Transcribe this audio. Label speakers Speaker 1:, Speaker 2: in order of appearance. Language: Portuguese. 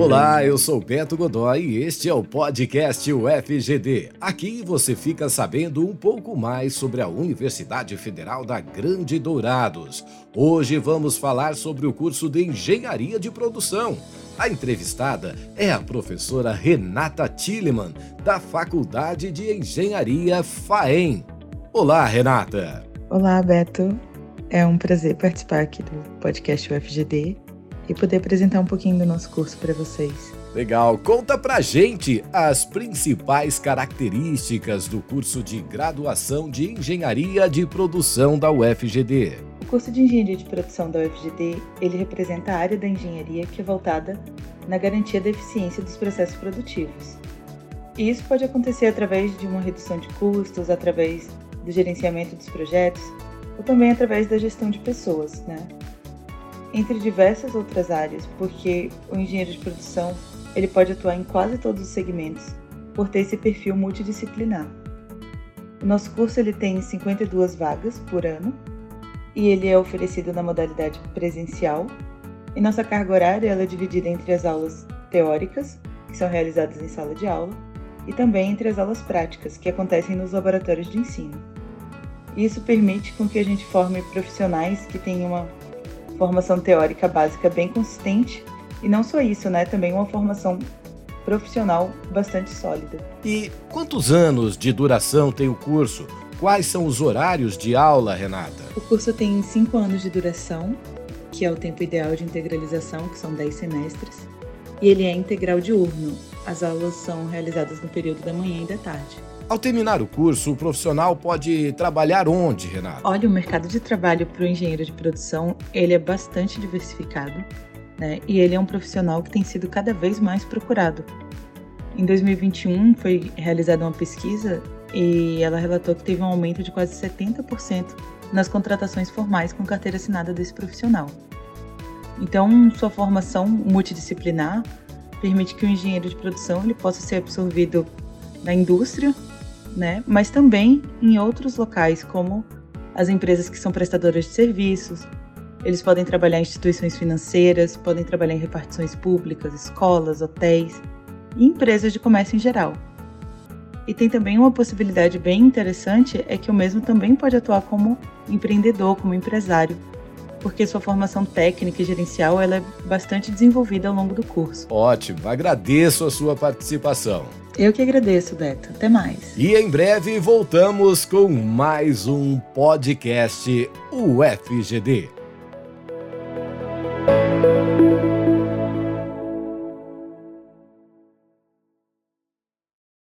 Speaker 1: Olá, eu sou Beto Godoy e este é o podcast UFGD. Aqui você fica sabendo um pouco mais sobre a Universidade Federal da Grande Dourados. Hoje vamos falar sobre o curso de Engenharia de Produção. A entrevistada é a professora Renata Tilleman, da Faculdade de Engenharia FAEM. Olá, Renata.
Speaker 2: Olá, Beto. É um prazer participar aqui do podcast UFGD e poder apresentar um pouquinho do nosso curso para vocês.
Speaker 1: Legal, conta pra gente as principais características do curso de graduação de Engenharia de Produção da UFGD.
Speaker 2: O curso de Engenharia de Produção da UFGD, ele representa a área da engenharia que é voltada na garantia da eficiência dos processos produtivos. E isso pode acontecer através de uma redução de custos, através do gerenciamento dos projetos, ou também através da gestão de pessoas, né? Entre diversas outras áreas, porque o engenheiro de produção ele pode atuar em quase todos os segmentos por ter esse perfil multidisciplinar. O nosso curso ele tem 52 vagas por ano e ele é oferecido na modalidade presencial. E nossa carga horária ela é dividida entre as aulas teóricas, que são realizadas em sala de aula, e também entre as aulas práticas, que acontecem nos laboratórios de ensino. Isso permite com que a gente forme profissionais que tenham uma formação teórica básica bem consistente e não só isso, né? Também uma formação profissional bastante sólida.
Speaker 1: E quantos anos de duração tem o curso? Quais são os horários de aula, Renata?
Speaker 2: O curso tem cinco anos de duração, que é o tempo ideal de integralização, que são 10 semestres, e ele é integral diurno. As aulas são realizadas no período da manhã e da tarde.
Speaker 1: Ao terminar o curso, o profissional pode trabalhar onde, Renato?
Speaker 2: Olha, o mercado de trabalho para o engenheiro de produção ele é bastante diversificado, né? E ele é um profissional que tem sido cada vez mais procurado. Em 2021 foi realizada uma pesquisa e ela relatou que teve um aumento de quase 70% nas contratações formais com carteira assinada desse profissional. Então, sua formação multidisciplinar permite que o engenheiro de produção ele possa ser absorvido na indústria né? Mas também em outros locais, como as empresas que são prestadoras de serviços. Eles podem trabalhar em instituições financeiras, podem trabalhar em repartições públicas, escolas, hotéis e empresas de comércio em geral. E tem também uma possibilidade bem interessante é que o mesmo também pode atuar como empreendedor, como empresário, porque sua formação técnica e gerencial ela é bastante desenvolvida ao longo do curso.
Speaker 1: Ótimo, agradeço a sua participação.
Speaker 2: Eu que agradeço, Beto. Até mais.
Speaker 1: E em breve voltamos com mais um podcast UFGD.